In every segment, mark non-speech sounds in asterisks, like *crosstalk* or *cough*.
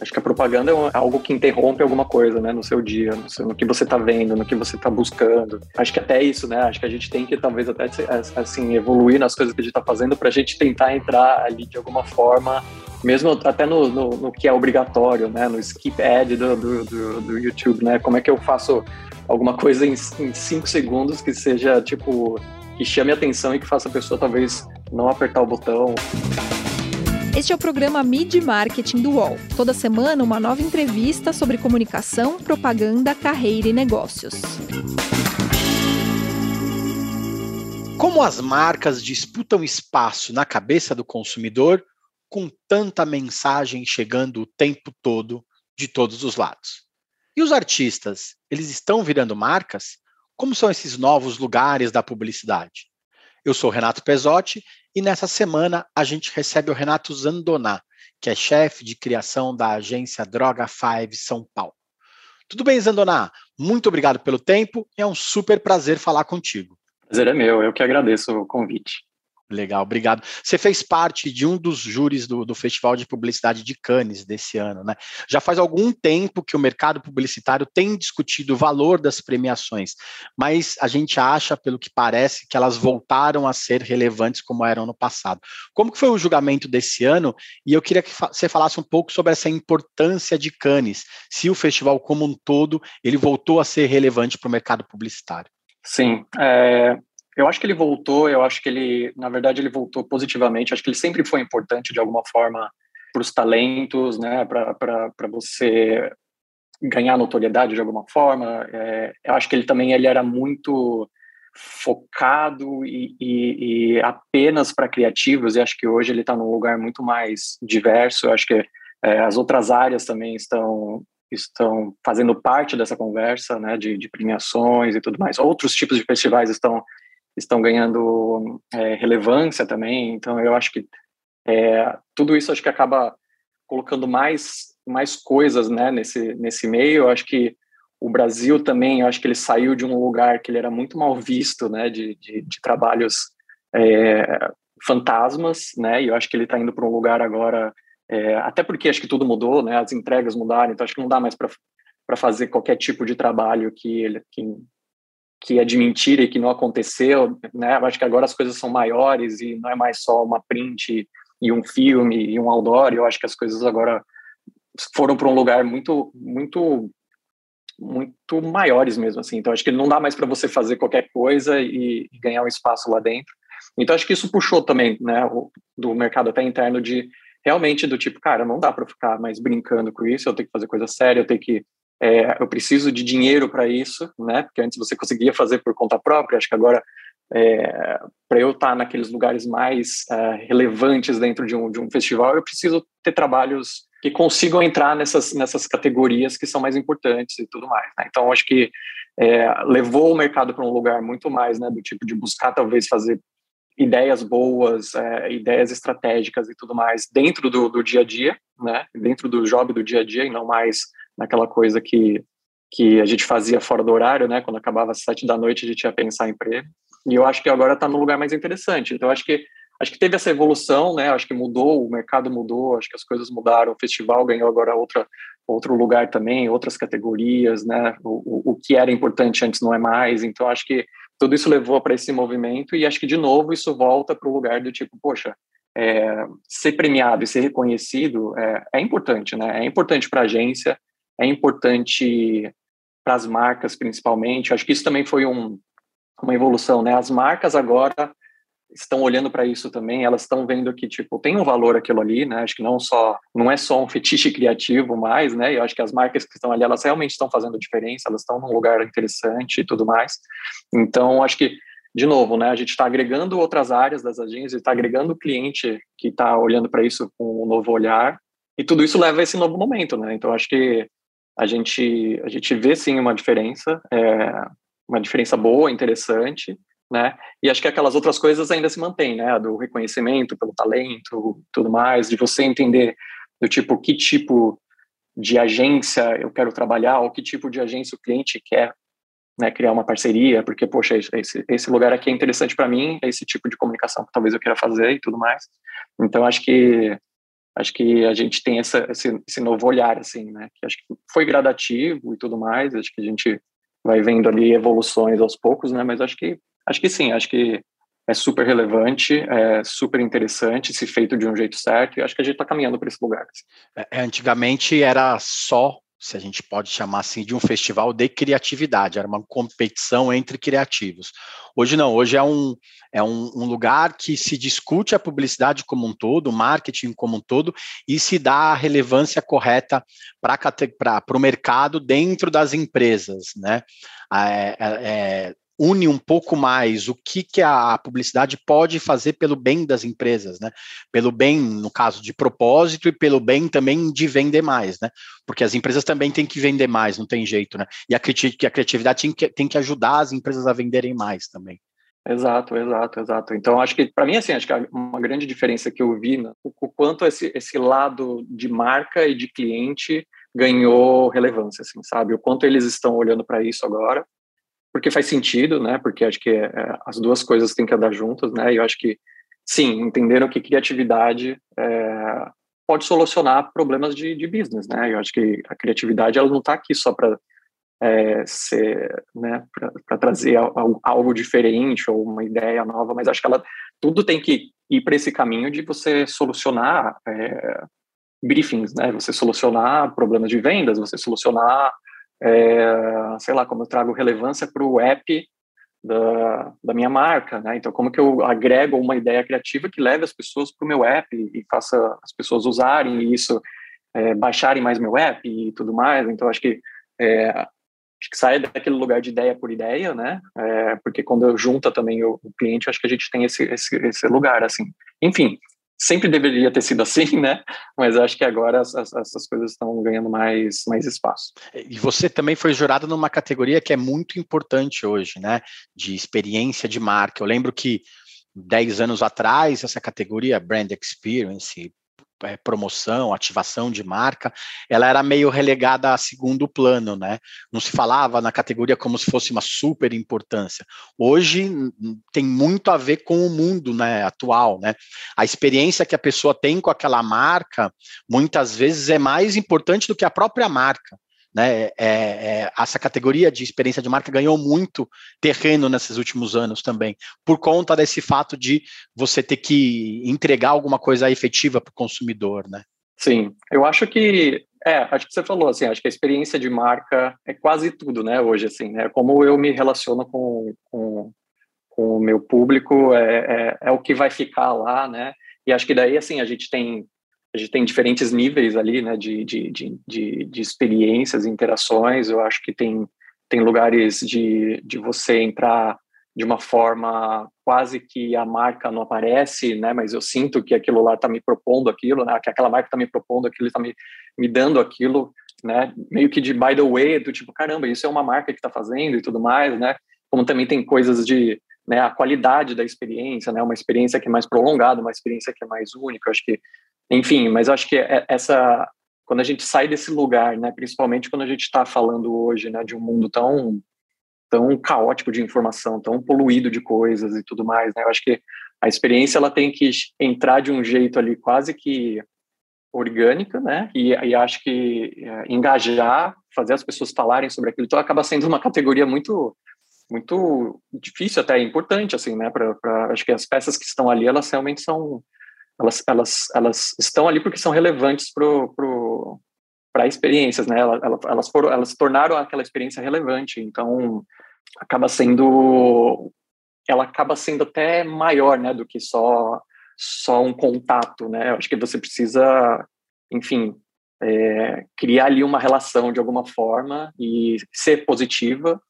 Acho que a propaganda é algo que interrompe alguma coisa, né, no seu dia, no, seu, no que você está vendo, no que você está buscando. Acho que até isso, né, acho que a gente tem que talvez até assim evoluir nas coisas que a gente está fazendo para a gente tentar entrar ali de alguma forma, mesmo até no, no, no que é obrigatório, né, no skip ad do, do, do, do, YouTube, né, como é que eu faço alguma coisa em, em cinco segundos que seja tipo que chame a atenção e que faça a pessoa talvez não apertar o botão. Este é o programa Mid Marketing do UOL. Toda semana, uma nova entrevista sobre comunicação, propaganda, carreira e negócios. Como as marcas disputam espaço na cabeça do consumidor com tanta mensagem chegando o tempo todo de todos os lados? E os artistas, eles estão virando marcas? Como são esses novos lugares da publicidade? Eu sou Renato Pesotti e nessa semana a gente recebe o Renato Zandoná, que é chefe de criação da agência Droga 5 São Paulo. Tudo bem, Zandoná? Muito obrigado pelo tempo é um super prazer falar contigo. Prazer é meu, eu que agradeço o convite. Legal, obrigado. Você fez parte de um dos júris do, do, Festival de Publicidade de Cannes desse ano, né? Já faz algum tempo que o mercado publicitário tem discutido o valor das premiações, mas a gente acha, pelo que parece, que elas voltaram a ser relevantes como eram no passado. Como que foi o julgamento desse ano? E eu queria que você falasse um pouco sobre essa importância de Cannes, se o festival como um todo ele voltou a ser relevante para o mercado publicitário. Sim, é, eu acho que ele voltou, eu acho que ele, na verdade, ele voltou positivamente. Acho que ele sempre foi importante de alguma forma para os talentos, né, para você ganhar notoriedade de alguma forma. É, eu acho que ele também ele era muito focado e, e, e apenas para criativos. E acho que hoje ele está num lugar muito mais diverso. Eu acho que é, as outras áreas também estão estão fazendo parte dessa conversa, né, de, de premiações e tudo mais. Outros tipos de festivais estão estão ganhando é, relevância também. Então, eu acho que é, tudo isso acho que acaba colocando mais mais coisas né, nesse nesse meio. Eu acho que o Brasil também, eu acho que ele saiu de um lugar que ele era muito mal visto, né, de, de, de trabalhos é, fantasmas, né, e eu acho que ele está indo para um lugar agora, é, até porque acho que tudo mudou, né, as entregas mudaram, então acho que não dá mais para fazer qualquer tipo de trabalho que ele, que, que é de mentira e que não aconteceu, né? Acho que agora as coisas são maiores e não é mais só uma print e um filme e um outdoor. Eu acho que as coisas agora foram para um lugar muito, muito, muito maiores mesmo, assim. Então acho que não dá mais para você fazer qualquer coisa e, ganhar um espaço lá dentro. Então acho que isso puxou também, né, do mercado até interno de realmente do tipo, cara, não dá para ficar mais brincando com isso. Eu tenho que fazer coisa séria, eu tenho que é, eu preciso de dinheiro para isso, né? Porque antes você conseguia fazer por conta própria, acho que agora é, para eu estar tá naqueles lugares mais é, relevantes dentro de um, de um festival, eu preciso ter trabalhos que consigam entrar nessas, nessas categorias que são mais importantes e tudo mais. Né? Então, acho que é, levou o mercado para um lugar muito mais né, do tipo de buscar talvez fazer ideias boas, é, ideias estratégicas e tudo mais dentro do, do dia a dia, né? dentro do job do dia a dia e não mais naquela coisa que, que a gente fazia fora do horário, né? Quando acabava às sete da noite, a gente ia pensar em emprego. E eu acho que agora está no lugar mais interessante. Então, acho que acho que teve essa evolução, né? Acho que mudou, o mercado mudou, acho que as coisas mudaram. O festival ganhou agora outra outro lugar também, outras categorias, né? O, o, o que era importante antes não é mais. Então, acho que tudo isso levou para esse movimento e acho que de novo isso volta para o lugar do tipo, poxa, é, ser premiado e ser reconhecido é, é importante, né? É importante para a agência, é importante para as marcas, principalmente. Acho que isso também foi um, uma evolução, né? As marcas agora estão olhando para isso também, elas estão vendo que tipo tem um valor aquilo ali, né? Acho que não só não é só um fetiche criativo mais, né? Eu acho que as marcas que estão ali, elas realmente estão fazendo diferença, elas estão num lugar interessante e tudo mais. Então, acho que de novo, né? A gente está agregando outras áreas das agências, está agregando o cliente que está olhando para isso com um novo olhar e tudo isso leva a esse novo momento, né? Então, acho que a gente a gente vê sim uma diferença, é, uma diferença boa, interessante, né? E acho que aquelas outras coisas ainda se mantêm, né? Do reconhecimento pelo talento, tudo mais, de você entender do tipo que tipo de agência eu quero trabalhar, ou que tipo de agência o cliente quer né, criar uma parceria, porque, poxa, esse, esse lugar aqui é interessante para mim, é esse tipo de comunicação que talvez eu queira fazer e tudo mais. Então, acho que acho que a gente tem essa, esse, esse novo olhar, assim, né? Que acho que foi gradativo e tudo mais, acho que a gente vai vendo ali evoluções aos poucos, né? Mas acho que, acho que sim, acho que é super relevante, é super interessante, se feito de um jeito certo, e acho que a gente está caminhando para esse lugar. Assim. É, é, antigamente era só se a gente pode chamar assim, de um festival de criatividade, era uma competição entre criativos. Hoje não, hoje é um, é um, um lugar que se discute a publicidade como um todo, o marketing como um todo, e se dá a relevância correta para o mercado dentro das empresas, né? É, é, é une um pouco mais o que, que a publicidade pode fazer pelo bem das empresas, né? Pelo bem, no caso de propósito, e pelo bem também de vender mais, né? Porque as empresas também têm que vender mais, não tem jeito, né? E a, a criatividade tem que, tem que ajudar as empresas a venderem mais também. Exato, exato, exato. Então, acho que, para mim, assim, acho que uma grande diferença que eu vi, né, o, quanto esse, esse lado de marca e de cliente ganhou relevância, assim, sabe? O quanto eles estão olhando para isso agora porque faz sentido, né? Porque acho que é, as duas coisas têm que andar juntas, né? E eu acho que, sim, entenderam que criatividade é, pode solucionar problemas de, de business, né? Eu acho que a criatividade ela não está aqui só para é, ser, né, para trazer algo, algo, diferente ou uma ideia nova, mas acho que ela tudo tem que ir para esse caminho de você solucionar é, briefings, né? Você solucionar problemas de vendas, você solucionar é, sei lá, como eu trago relevância para o app da, da minha marca, né? Então, como que eu agrego uma ideia criativa que leve as pessoas para o meu app e faça as pessoas usarem isso, é, baixarem mais meu app e tudo mais. Então, acho que é, acho que sai daquele lugar de ideia por ideia, né? É, porque quando eu junta também o, o, cliente, acho que a gente tem esse, esse, esse lugar, assim. Enfim, sempre deveria ter sido assim, *laughs* né? Mas acho que agora as, as, essas coisas estão ganhando mais, mais espaço. E você também foi jurado numa categoria que é muito importante hoje, né? De experiência de marca. Eu lembro que 10 anos atrás, essa categoria Brand Experience, é, promoção, ativação de marca, ela era meio relegada a segundo plano, né? Não se falava na categoria como se fosse uma super importância. Hoje tem muito a ver com o mundo, né, atual, né? A experiência que a pessoa tem com aquela marca, muitas vezes é mais importante do que a própria marca. Né, é, é, essa categoria de experiência de marca ganhou muito terreno nesses últimos anos também, por conta desse fato de você ter que entregar alguma coisa efetiva para o consumidor, né? Sim, eu acho que é, acho que você falou assim, acho que a experiência de marca é quase tudo, né? Hoje, assim, né? Como eu me relaciono com, com, com o meu público é, é, é o que vai ficar lá, né? E acho que daí, assim, a gente tem a gente tem diferentes níveis ali, né, de, de, de, de, experiências, interações. Eu acho que tem, tem lugares de, de você entrar de uma forma quase que a marca não aparece, né, mas eu sinto que aquilo lá está me propondo aquilo, né, que aquela marca está me propondo aquilo, está me, me dando aquilo, né, meio que de by the way, do tipo, caramba, isso é uma marca que está fazendo e tudo mais, né, como também tem coisas de, né, a qualidade da experiência, né, uma experiência que é mais prolongada, uma experiência que é mais única, eu acho que enfim, mas acho que é, essa quando a gente sai desse lugar, né, principalmente quando a gente está falando hoje, né, de um mundo tão tão caótico de informação, tão poluído de coisas e tudo mais, né? Eu acho que a experiência ela tem que entrar de um jeito ali quase que orgânica, né? E, e acho que é, engajar, fazer as pessoas falarem sobre aquilo, então acaba sendo uma categoria muito muito difícil até importante assim, né? Para acho que as peças que estão ali elas realmente são elas, elas, elas estão ali porque são relevantes para pro, para experiências, né? Elas, elas, foram, elas tornaram aquela experiência relevante, então acaba sendo, ela acaba sendo até maior, né, do que só só um contato, né? Eu acho que você precisa, enfim, é, criar ali uma relação de alguma forma e ser positiva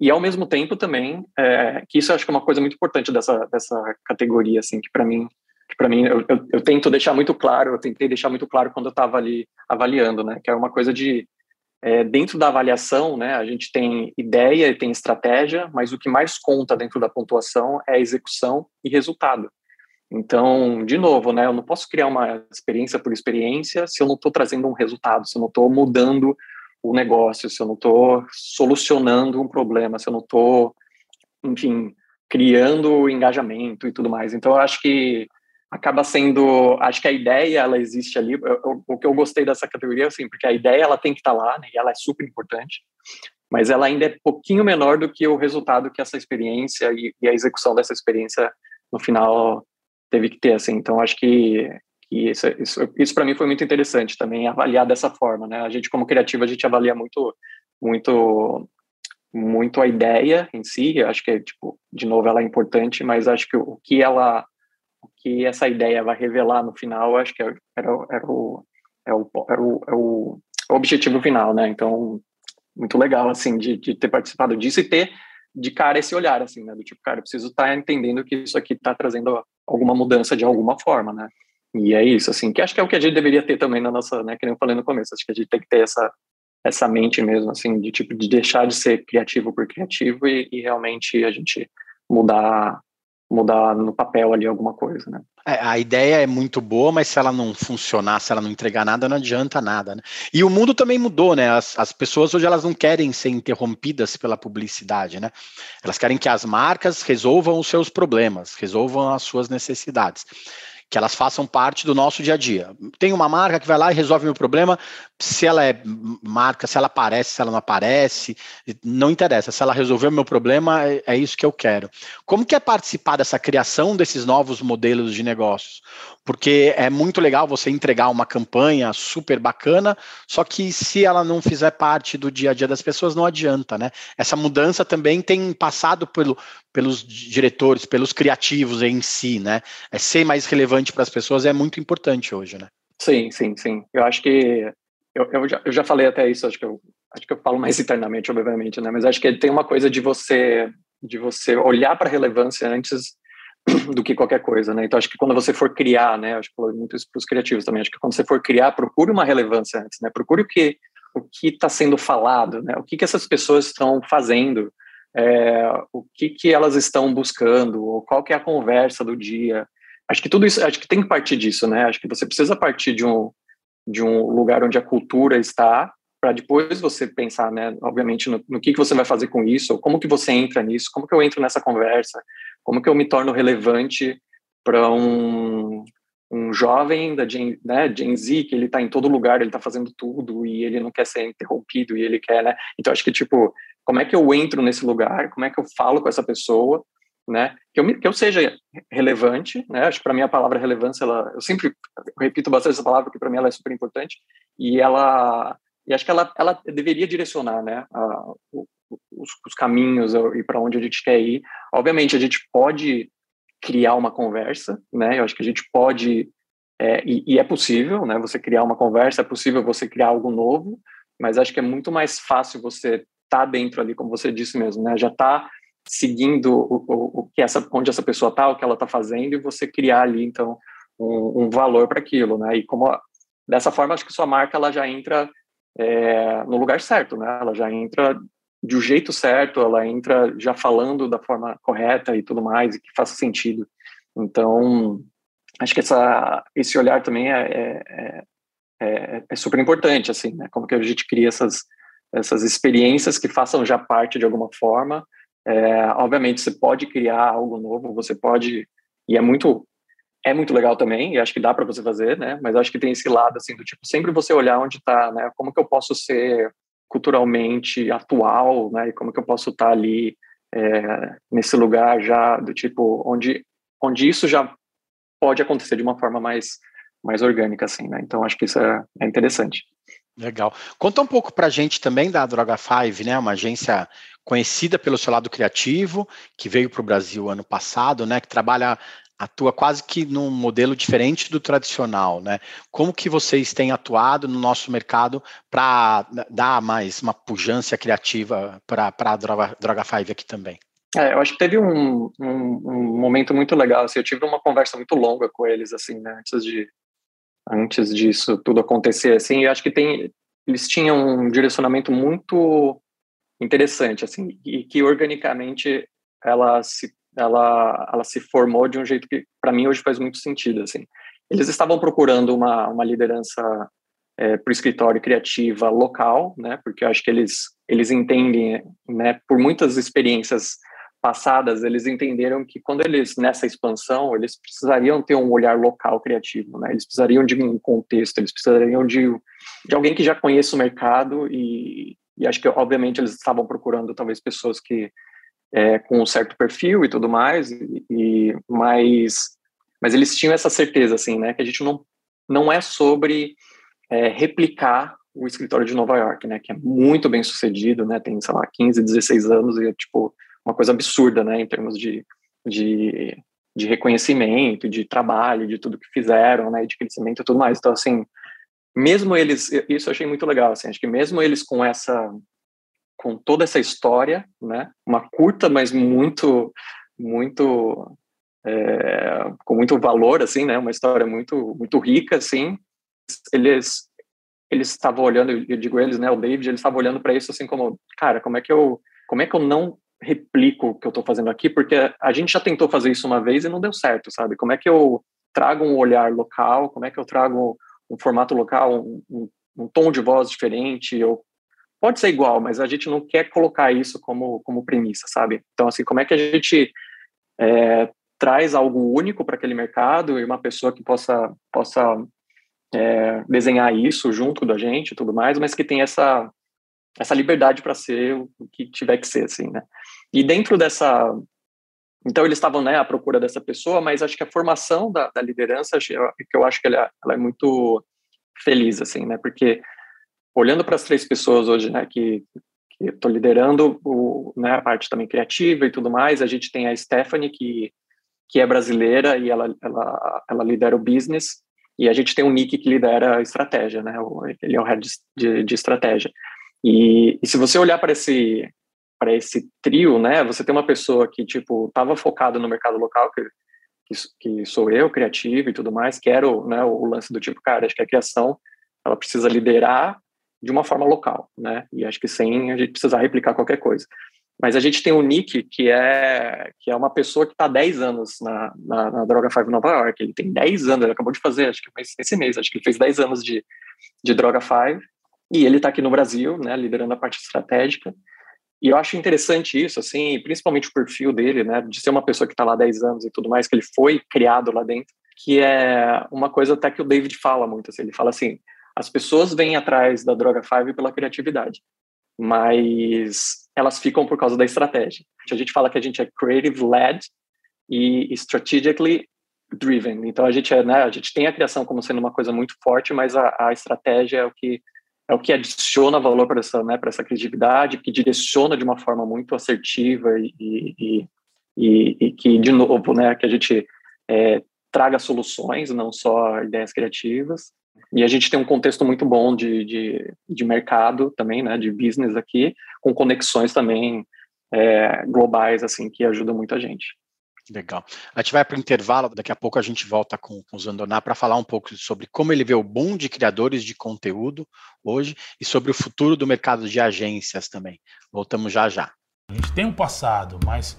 e ao mesmo tempo também é, que isso eu acho que é uma coisa muito importante dessa dessa categoria assim que para mim para mim eu, eu, eu, tento deixar muito claro, eu tentei deixar muito claro quando eu estava ali avaliando, né, que é uma coisa de é, dentro da avaliação, né, a gente tem ideia e tem estratégia, mas o que mais conta dentro da pontuação é execução e resultado. Então, de novo, né, eu não posso criar uma experiência por experiência se eu não estou trazendo um resultado, se eu não estou mudando o negócio, se eu não estou solucionando um problema, se eu não estou, enfim, criando engajamento e tudo mais. Então, eu acho que acaba sendo, acho que a ideia ela existe ali. Eu, eu, o que eu gostei dessa categoria, assim, porque a ideia ela tem que estar tá lá, né, e ela é super importante, mas ela ainda é pouquinho menor do que o resultado que essa experiência e, e a execução dessa experiência no final teve que ter, assim. Então acho que, que isso, isso, isso para mim foi muito interessante também avaliar dessa forma, né? A gente como criativo a gente avalia muito, muito muito a ideia em si, acho que, tipo, de novo, ela é importante, mas acho que o que ela que essa ideia vai revelar no final, acho que era, era, era, o, era, o, era, o, era o objetivo final, né? Então, muito legal, assim, de, de ter participado disso e ter de cara esse olhar, assim, né? Do tipo, cara, eu preciso estar tá entendendo que isso aqui está trazendo alguma mudança de alguma forma, né? E é isso, assim, que acho que é o que a gente deveria ter também na nossa, né? Que nem eu falei no começo, acho que a gente tem que ter essa, essa mente mesmo, assim, de tipo, de deixar de ser criativo por criativo e, e realmente a gente mudar mudar no papel ali alguma coisa, né? É, a ideia é muito boa, mas se ela não funcionar, se ela não entregar nada, não adianta nada. Né? E o mundo também mudou, né? As, as pessoas hoje elas não querem ser interrompidas pela publicidade, né? Elas querem que as marcas resolvam os seus problemas, resolvam as suas necessidades que elas façam parte do nosso dia a dia. Tem uma marca que vai lá e resolve meu problema, se ela é marca, se ela aparece, se ela não aparece, não interessa. Se ela resolver o meu problema, é, é isso que eu quero. Como que é participar dessa criação desses novos modelos de negócios? Porque é muito legal você entregar uma campanha super bacana, só que se ela não fizer parte do dia a dia das pessoas, não adianta, né? Essa mudança também tem passado pelo, pelos diretores, pelos criativos em si, né? É ser mais relevante para as pessoas é muito importante hoje, né? Sim, sim, sim. Eu acho que eu, eu, já, eu já falei até isso, acho que eu acho que eu falo mais internamente, obviamente, né? Mas acho que tem uma coisa de você de você olhar para a relevância antes do que qualquer coisa, né? Então acho que quando você for criar, né? Acho que falou muito isso para os criativos também. Acho que quando você for criar, procure uma relevância antes, né? Procure o que o que está sendo falado, né? O que que essas pessoas estão fazendo, é, o que que elas estão buscando, ou qual que é a conversa do dia. Acho que tudo isso, acho que tem que partir disso, né? Acho que você precisa partir de um de um lugar onde a cultura está, para depois você pensar, né, obviamente, no, no, que, que você vai fazer com isso, como que você entra nisso, como que eu entro nessa conversa, como que eu me torno relevante para um, um jovem da Gen, né, Gen Z, que ele está em todo lugar, ele está fazendo tudo e ele não quer ser interrompido e ele quer, né? Então, acho que, tipo, como é que eu entro nesse lugar, como é que eu falo com essa pessoa, né? Que eu, que eu seja relevante, né? Acho que para mim a palavra relevância, ela, eu sempre repito bastante essa palavra porque para mim ela é super importante e ela e acho que ela, ela deveria direcionar, né? A, os, os caminhos e para onde a gente quer ir. Obviamente a gente pode criar uma conversa, né? Eu acho que a gente pode é, e, e é possível, né? Você criar uma conversa, é possível você criar algo novo, mas acho que é muito mais fácil você estar tá dentro ali, como você disse mesmo, né? Já está seguindo o, o, o, que essa, onde essa pessoa está, o que ela está fazendo, e você criar ali, então, um, um valor para aquilo, né? E como dessa forma, acho que sua marca ela já entra é, no lugar certo, né? Ela já entra do jeito certo, ela entra já falando da forma correta e tudo mais, e que faça sentido. Então, acho que essa, esse olhar também é, é, é, é super importante, assim, né? Como que a gente cria essas, essas experiências que façam já parte de alguma forma, é, obviamente, você pode criar algo novo, você pode, e é muito é muito legal também, e acho que dá para você fazer, né? Mas acho que tem esse lado assim do tipo sempre você olhar onde está, né? Como que eu posso ser culturalmente atual, né? E como que eu posso estar tá ali é, nesse lugar já do tipo onde onde isso já pode acontecer de uma forma mais mais orgânica, assim, né? Então acho que isso é, é interessante. Legal. Conta um pouco para a gente também da Droga Five, né? Uma agência conhecida pelo seu lado criativo, que veio para o Brasil ano passado, né? Que trabalha, atua quase que num modelo diferente do tradicional, né? Como que vocês têm atuado no nosso mercado para dar mais uma pujança criativa para a Droga, Droga Five aqui também? É, eu acho que teve um, um, um, momento muito legal, assim, eu tive uma conversa muito longa com eles, assim, né, antes de, antes disso tudo acontecer, assim, e acho que tem, eles tinham um direcionamento muito interessante, assim, e que organicamente ela se, ela, ela se formou de um jeito que, para mim, hoje faz muito sentido, assim. Eles estavam procurando uma, uma liderança é, para o escritório criativa local, né, porque eu acho que eles, eles entendem, né, por muitas experiências passadas, eles entenderam que quando eles, nessa expansão, eles precisariam ter um olhar local criativo, né? Eles precisariam de um contexto, eles precisariam de, de alguém que já conheça o mercado e, e acho que, obviamente, eles estavam procurando talvez pessoas que é, com um certo perfil e tudo mais, e, e, mas, mas eles tinham essa certeza, assim, né? Que a gente não, não é sobre é, replicar o escritório de Nova York, né? Que é muito bem sucedido, né? Tem, sei lá, 15, 16 anos e é, tipo, uma coisa absurda, né, em termos de, de, de reconhecimento, de trabalho, de tudo que fizeram, né, de crescimento e tudo mais. Então, assim, mesmo eles, isso eu achei muito legal, assim, acho que mesmo eles com essa, com toda essa história, né, uma curta, mas muito, muito, é, com muito valor, assim, né, uma história muito, muito rica, assim, eles eles estavam olhando, eu digo eles, né, o David, eles estavam olhando para isso assim como, cara, como é que eu, como é que eu não replico o que eu estou fazendo aqui, porque a gente já tentou fazer isso uma vez e não deu certo, sabe? Como é que eu trago um olhar local, como é que eu trago um formato local, um, um, um tom de voz diferente, ou pode ser igual, mas a gente não quer colocar isso como, como premissa, sabe? Então, assim, como é que a gente é, traz algo único para aquele mercado e uma pessoa que possa, possa é, desenhar isso junto da gente e tudo mais, mas que tem essa, essa liberdade para ser o que tiver que ser, assim, né? E dentro dessa... Então, eles estavam né, à procura dessa pessoa, mas acho que a formação da, da liderança, que eu acho que ela, ela, é muito feliz, assim, né? Porque olhando para as três pessoas hoje, né, que que estou liderando o, né, a parte também criativa e tudo mais, a gente tem a Stephanie, que, que é brasileira e ela, ela, ela lidera o business, e a gente tem o Nick que lidera a estratégia, né? Ele é o head de, de estratégia. E, e se você olhar para esse para esse trio, né, você tem uma pessoa que tipo estava focada no mercado local, que, que, que, sou eu, criativo e tudo mais, quero, né, o lance do tipo, cara, acho que a criação ela precisa liderar de uma forma local, né? E acho que sem a gente precisar replicar qualquer coisa. Mas a gente tem o Nick, que é que é uma pessoa que está 10 anos na, na, na, Droga 5 Nova York. Ele tem 10 anos, ele acabou de fazer, acho que esse mês, acho que ele fez 10 anos de, de Droga 5. E ele está aqui no Brasil, né, liderando a parte estratégica. E eu acho interessante isso, assim, principalmente o perfil dele, né, de ser uma pessoa que está lá há 10 anos e tudo mais, que ele foi criado lá dentro, que é uma coisa até que o David fala muito, assim, ele fala assim, as pessoas vêm atrás da Droga 5 pela criatividade, mas elas ficam por causa da estratégia. A gente fala que a gente é creative-led e strategically driven. Então a gente é, né, a gente tem a criação como sendo uma coisa muito forte, mas a, a estratégia é o que é o que adiciona valor para essa, né, para essa criatividade, que direciona de uma forma muito assertiva e, e, e, e que, de novo, né, que a gente é, traga soluções, não só ideias criativas. E a gente tem um contexto muito bom de, de, de mercado também, né, de business aqui, com conexões também é, globais, assim, que ajudam muito a gente. Legal. A gente vai para o intervalo, daqui a pouco a gente volta com, com o Zandoná para falar um pouco sobre como ele vê o boom de criadores de conteúdo hoje e sobre o futuro do mercado de agências também. Voltamos já já. A gente tem um passado, mas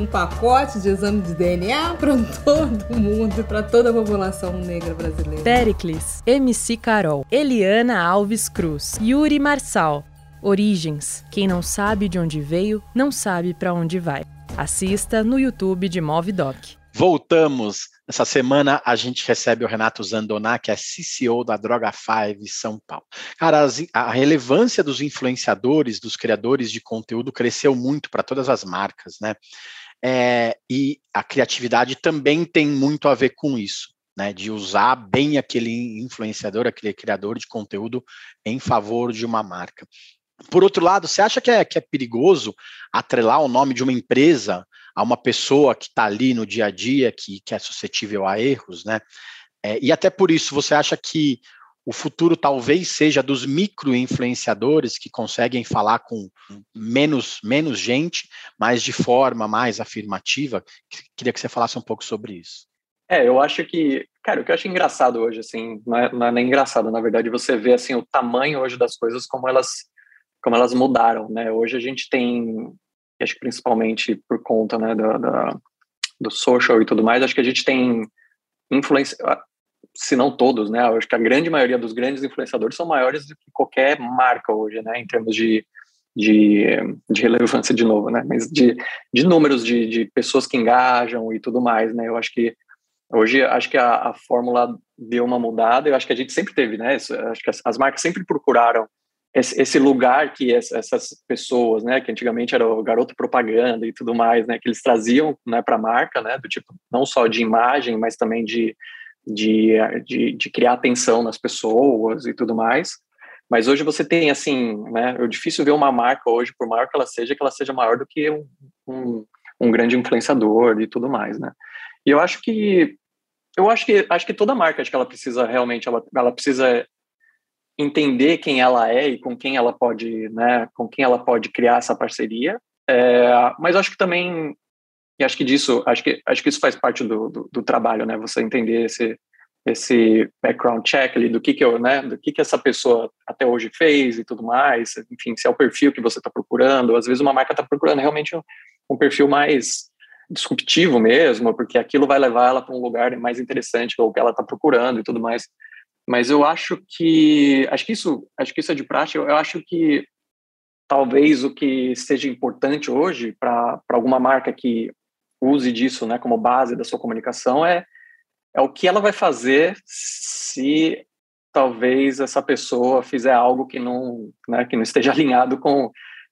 um pacote de exame de DNA para *laughs* todo mundo, para toda a população negra brasileira. Pericles, MC Carol, Eliana Alves Cruz, Yuri Marçal. Origens. Quem não sabe de onde veio, não sabe para onde vai. Assista no YouTube de Movidoc. Voltamos. Essa semana a gente recebe o Renato Zandoná, que é CCO da Droga 5 São Paulo. Cara, a relevância dos influenciadores, dos criadores de conteúdo cresceu muito para todas as marcas, né? É, e a criatividade também tem muito a ver com isso, né? De usar bem aquele influenciador, aquele criador de conteúdo em favor de uma marca. Por outro lado, você acha que é, que é perigoso atrelar o nome de uma empresa a uma pessoa que está ali no dia a dia, que, que é suscetível a erros, né? É, e até por isso, você acha que o futuro talvez seja dos micro-influenciadores que conseguem falar com menos, menos gente, mas de forma mais afirmativa? Queria que você falasse um pouco sobre isso. É, eu acho que, cara, o que eu acho engraçado hoje, assim, não é, é nem engraçado, na verdade, você vê, assim, o tamanho hoje das coisas, como elas, como elas mudaram, né? Hoje a gente tem, acho que principalmente por conta, né, da, da do social e tudo mais, acho que a gente tem influência, se não todos, né? Eu acho que a grande maioria dos grandes influenciadores são maiores do que qualquer marca hoje, né? Em termos de, de, de relevância, de novo, né? Mas de, de números de, de pessoas que engajam e tudo mais, né? Eu acho que hoje, acho que a, a fórmula deu uma mudada. Eu acho que a gente sempre teve, né? Isso, acho que as, as marcas sempre procuraram esse, esse lugar que essas pessoas, né, que antigamente era o garoto propaganda e tudo mais, né, que eles traziam, né, para a marca, né, do tipo não só de imagem, mas também de de, de, de, criar atenção nas pessoas e tudo mais. Mas hoje você tem, assim, né, é difícil ver uma marca hoje, por maior que ela seja, que ela seja maior do que um, um, um grande influenciador e tudo mais, né. E eu acho que, eu acho que, acho que toda marca, acho que ela precisa realmente, ela, ela precisa entender quem ela é e com quem ela pode, né, com quem ela pode criar essa parceria. É, mas acho que também e acho que disso, acho que, acho que isso faz parte do, do, do trabalho, né? Você entender esse, esse background check ali do que que eu, né, do que que essa pessoa até hoje fez e tudo mais, enfim, se é o perfil que você está procurando, às vezes uma marca está procurando realmente um, um, perfil mais disruptivo mesmo, porque aquilo vai levar ela para um lugar mais interessante ou que ela está procurando e tudo mais. Mas eu acho que, acho que isso, acho que isso é de prática. Eu, eu acho que talvez o que seja importante hoje para alguma marca que use disso né, como base da sua comunicação é, é o que ela vai fazer se talvez essa pessoa fizer algo que não, né, que não esteja *laughs* alinhado com,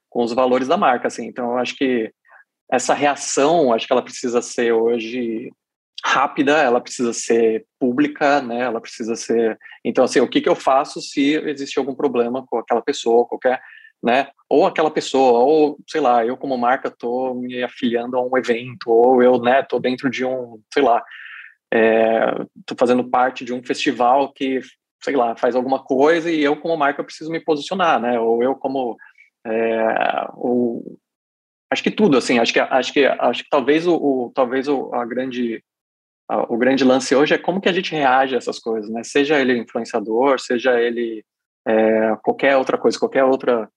com os valores da marca. Assim. Então, eu acho que essa reação, acho que ela precisa ser hoje rápida, ela precisa ser pública, né? Ela precisa ser. Então, assim, o que, que eu faço se existe algum problema com aquela pessoa, qualquer né? Ou aquela pessoa, ou sei lá, eu como marca tô me afiliando a um evento, ou eu, né, tô dentro de um, sei lá, é, tô fazendo parte de um festival que, sei lá, faz alguma coisa e eu como marca preciso me posicionar, né? Ou eu como, é, ou, acho que tudo, assim, acho que acho que acho que talvez o, o talvez o, a grande a, o grande lance hoje é como que a gente reage a essas coisas, né? Seja ele influenciador, seja ele é, qualquer outra coisa, qualquer outra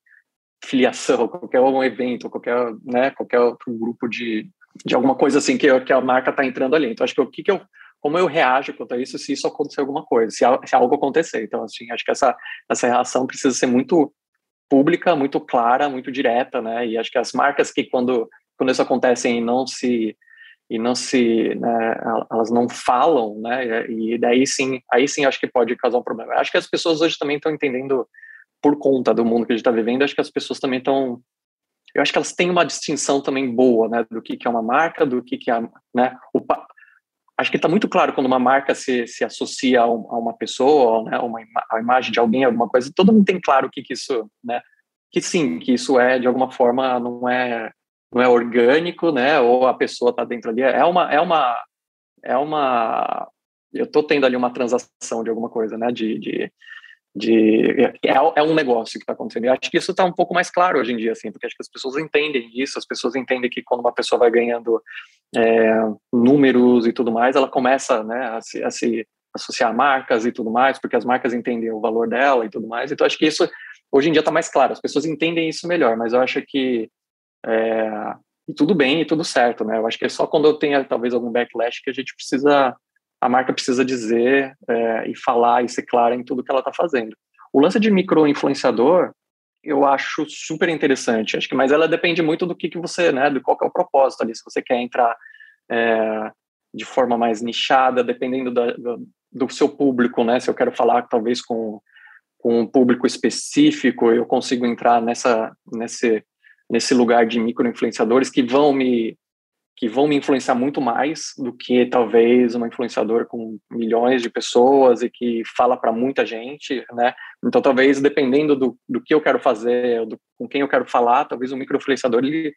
filiação, qualquer um evento, qualquer, né, qualquer outro grupo de, de alguma coisa assim que, que a marca está entrando ali. Então, acho que o que, que eu como eu reajo contra isso se isso acontecer alguma coisa, se, se algo acontecer. Então, assim, acho que essa, essa reação precisa ser muito pública, muito clara, muito direta, né? E acho que as marcas que quando, quando isso acontece e não se e não se, né, elas não falam, né? E daí sim, aí sim acho que pode causar um problema. Acho que as pessoas hoje também estão entendendo por conta do mundo que a gente está vivendo, acho que as pessoas também estão. Eu acho que elas têm uma distinção também boa, né, do que, que é uma marca, do que, que é, né, o, acho que está muito claro quando uma marca se, se associa a, um, uma pessoa, né, uma a imagem de alguém, alguma coisa, todo mundo tem claro que, que isso, né, que sim, que isso é de alguma forma não é não é orgânico, né, ou a pessoa está dentro ali, é uma é uma é uma eu estou tendo ali uma transação de alguma coisa, né, de, de de é, é um negócio que está acontecendo. E acho que isso está um pouco mais claro hoje em dia, assim, porque acho que as pessoas entendem isso, as pessoas entendem que quando uma pessoa vai ganhando é, números e tudo mais, ela começa né, a, se, a se associar a marcas e tudo mais, porque as marcas entendem o valor dela e tudo mais. Então acho que isso hoje em dia está mais claro, as pessoas entendem isso melhor, mas eu acho que é, e tudo bem e tudo certo, né? Eu acho que é só quando eu tenho talvez algum backlash que a gente precisa a marca precisa dizer é, e falar e ser clara em tudo que ela está fazendo. O lance de micro-influenciador, eu acho super interessante, acho que, mas ela depende muito do que, que você, né, do qual é o propósito ali, se você quer entrar é, de forma mais nichada, dependendo da, do, do, seu público, né, se eu quero falar talvez com, com um público específico, eu consigo entrar nessa, nesse, nesse lugar de micro-influenciadores que vão me que vão me influenciar muito mais do que talvez uma influenciadora com milhões de pessoas e que fala para muita gente, né? Então, talvez dependendo do, do que eu quero fazer, do, com quem eu quero falar, talvez um microinfluenciador ele,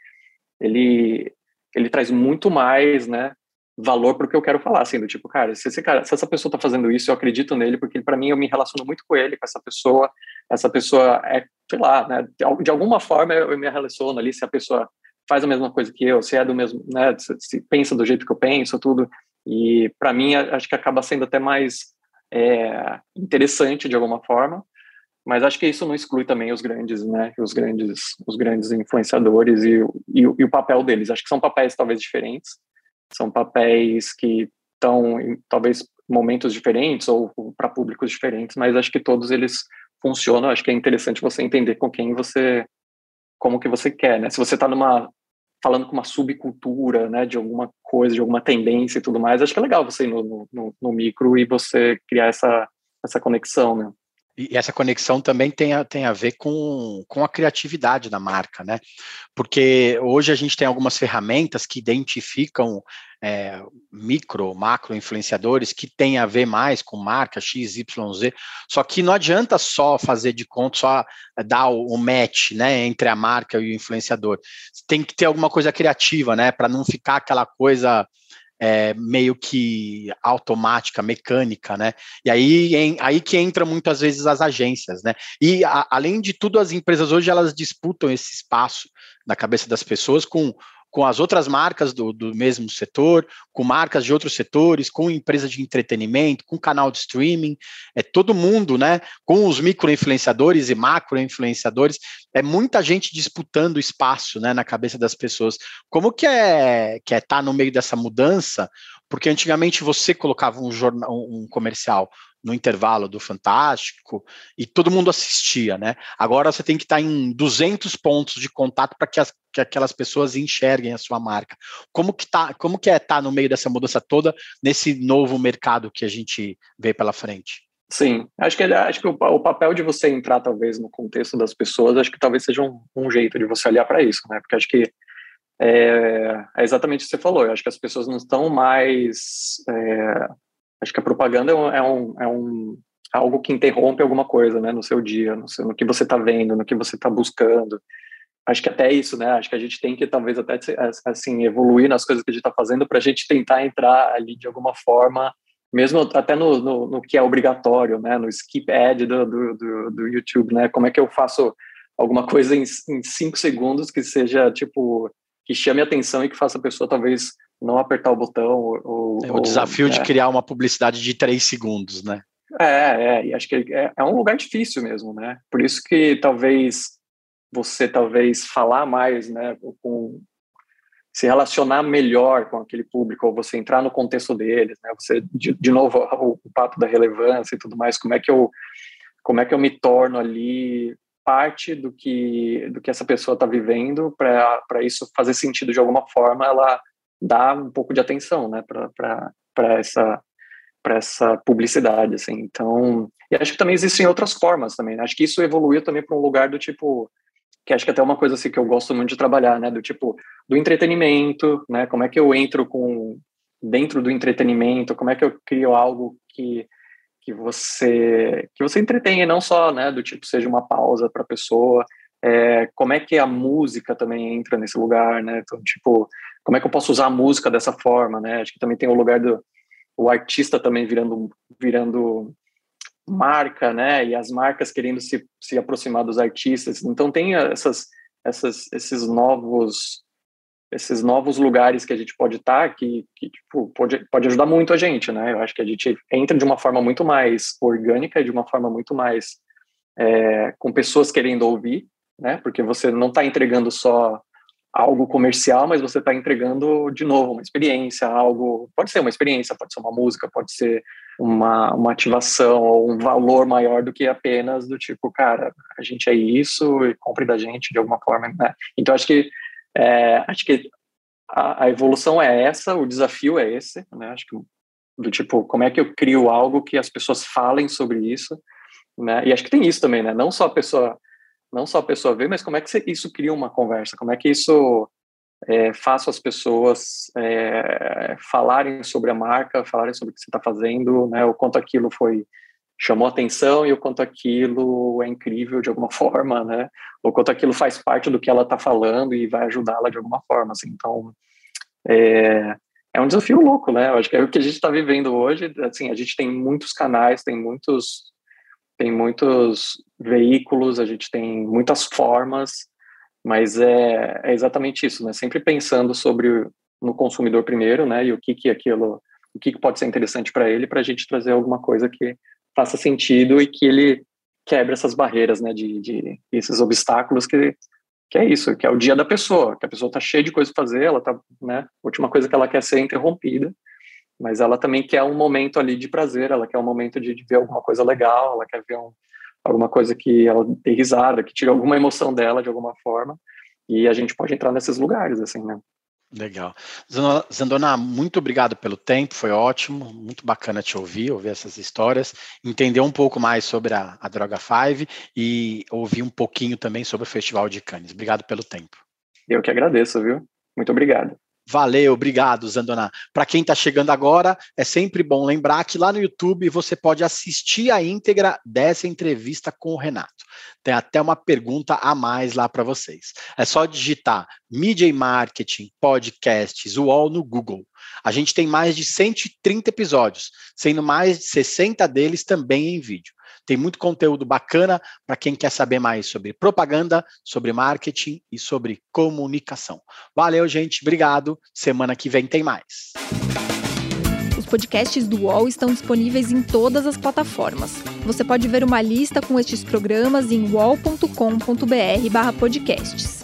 ele ele traz muito mais, né, valor para o que eu quero falar, assim, do tipo, cara, se esse cara, se essa pessoa está fazendo isso, eu acredito nele, porque para mim eu me relaciono muito com ele, com essa pessoa, essa pessoa é, sei lá, né, de, alguma forma eu, me relaciono ali, se a pessoa faz a mesma coisa que eu, se é do mesmo, né, se, pensa do jeito que eu penso, tudo, e para mim acho que acaba sendo até mais é, interessante de alguma forma, mas acho que isso não exclui também os grandes, né, os grandes, os grandes influenciadores e, e, e o papel deles. Acho que são papéis talvez diferentes, são papéis que estão em talvez momentos diferentes ou para públicos diferentes, mas acho que todos eles funcionam. Acho que é interessante você entender com quem você, como que você quer, né? Se você está numa falando com uma subcultura, né, de alguma coisa, de alguma tendência e tudo mais, acho que é legal você ir no, no, no micro e você criar essa essa conexão, né? E essa conexão também tem a, tem a ver com, com a criatividade da marca, né? Porque hoje a gente tem algumas ferramentas que identificam é, micro, macro influenciadores que tem a ver mais com marca X, Y, Z. Só que não adianta só fazer de conta, só dar o, o match, né, entre a marca e o influenciador. Tem que ter alguma coisa criativa, né, para não ficar aquela coisa é, meio que automática, mecânica, né? E aí, em, aí que entra muitas vezes as agências, né? E a, além de tudo, as empresas hoje elas disputam esse espaço na cabeça das pessoas com com as outras marcas do, do mesmo setor, com marcas de outros setores, com empresas de entretenimento, com canal de streaming, é todo mundo, né? Com os micro-influenciadores e macro-influenciadores, é muita gente disputando espaço, né, na cabeça das pessoas. Como que é que é estar tá no meio dessa mudança? Porque antigamente você colocava um jornal, um comercial no intervalo do Fantástico e todo mundo assistia, né? Agora você tem que estar em 200 pontos de contato para que, que, aquelas pessoas enxerguem a sua marca. Como que tá, como que é estar tá no meio dessa mudança toda nesse novo mercado que a gente vê pela frente? Sim, acho que, acho que o, o, papel de você entrar talvez no contexto das pessoas, acho que talvez seja um, um jeito de você olhar para isso, né? Porque acho que é, é, exatamente o que você falou. Eu acho que as pessoas não estão mais é, Acho que a propaganda é um, é um, é um algo que interrompe alguma coisa, né, no seu dia, no, seu, no que você está vendo, no que você está buscando. Acho que até isso, né? Acho que a gente tem que talvez até assim evoluir nas coisas que a gente está fazendo para a gente tentar entrar ali de alguma forma, mesmo até no, no, no que é obrigatório, né? No skip ad do, do, do, do, YouTube, né? Como é que eu faço alguma coisa em, em cinco segundos que seja tipo que chame a atenção e que faça a pessoa talvez não apertar o botão. Ou, é o desafio ou, de é. criar uma publicidade de três segundos, né? É, é, e acho que é, é um lugar difícil mesmo, né? Por isso que talvez você talvez falar mais, né, com se relacionar melhor com aquele público, ou você entrar no contexto deles, né? Você de, de novo o, o papo da relevância e tudo mais, como é que eu como é que eu me torno ali parte do que do que essa pessoa está vivendo para isso fazer sentido de alguma forma, ela dar um pouco de atenção, né, para essa para essa publicidade, assim. Então, e acho que também existem outras formas também. Né? Acho que isso evoluiu também para um lugar do tipo que acho que até é uma coisa assim que eu gosto muito de trabalhar, né, do tipo do entretenimento, né? Como é que eu entro com dentro do entretenimento? Como é que eu crio algo que que você que você entretenha não só, né, do tipo seja uma pausa para a pessoa, é, como é que a música também entra nesse lugar, né? Então, tipo, como é que eu posso usar a música dessa forma, né? Acho que também tem o lugar do o artista também virando virando marca, né? E as marcas querendo se, se aproximar dos artistas. Então tem essas essas esses novos esses novos lugares que a gente pode estar tá, que, que tipo, pode, pode ajudar muito a gente, né? Eu acho que a gente entra de uma forma muito mais orgânica de uma forma muito mais é, com pessoas querendo ouvir, né? Porque você não está entregando só algo comercial, mas você está entregando de novo uma experiência, algo pode ser uma experiência, pode ser uma música, pode ser uma, uma ativação ou um valor maior do que apenas do tipo, cara, a gente é isso e compre da gente de alguma forma, né? Então acho que é, acho que a, a, evolução é essa, o desafio é esse, né? Acho que do tipo, como é que eu crio algo que as pessoas falem sobre isso, né? E acho que tem isso também, né? Não só a pessoa não só a pessoa ver, mas como é que isso cria uma conversa, como é que isso é, faça as pessoas é, falarem sobre a marca, falarem sobre o que você está fazendo, né, o quanto aquilo foi chamou atenção e o quanto aquilo é incrível de alguma *laughs* forma, né, o quanto aquilo faz parte do que ela está falando e vai ajudá-la de alguma forma, assim, então É, é um desafio louco, né? Eu acho que é o que a gente está vivendo hoje. Assim, a gente tem muitos canais, tem muitos, tem muitos veículos, a gente tem muitas formas, mas é, é exatamente isso, né? Sempre pensando sobre no consumidor primeiro, né? E o que que aquilo, o que, que pode ser interessante para ele, para a gente trazer alguma coisa que faça sentido e que ele quebre essas barreiras, né? De, de esses obstáculos que que é isso, que é o dia da pessoa, que a pessoa está cheia de coisa para fazer, ela tá, né? A última coisa que ela quer é ser interrompida, mas ela também quer um momento ali de prazer, ela quer um momento de, de ver alguma coisa legal, ela quer ver um, alguma coisa que ela dê risada, que tire alguma emoção dela de alguma forma, e a gente pode entrar nesses lugares, assim, né? Legal. Zandona, muito obrigado pelo tempo, foi ótimo, muito bacana te ouvir, ouvir essas histórias, entender um pouco mais sobre a, a Droga 5 e ouvir um pouquinho também sobre o Festival de Cannes. Obrigado pelo tempo. Eu que agradeço, viu? Muito obrigado. Valeu, obrigado, Zandona. Para quem está chegando agora, é sempre bom lembrar que lá no YouTube você pode assistir a íntegra dessa entrevista com o Renato. Tem até uma pergunta a mais lá para vocês. É só digitar Media e Marketing, Podcasts, UOL no Google. A gente tem mais de 130 episódios, sendo mais de 60 deles também em vídeo. Tem muito conteúdo bacana para quem quer saber mais sobre propaganda, sobre marketing e sobre comunicação. Valeu, gente. Obrigado. Semana que vem tem mais. Os podcasts do UOL estão disponíveis em todas as plataformas. Você pode ver uma lista com estes programas em wall.com.br/podcasts.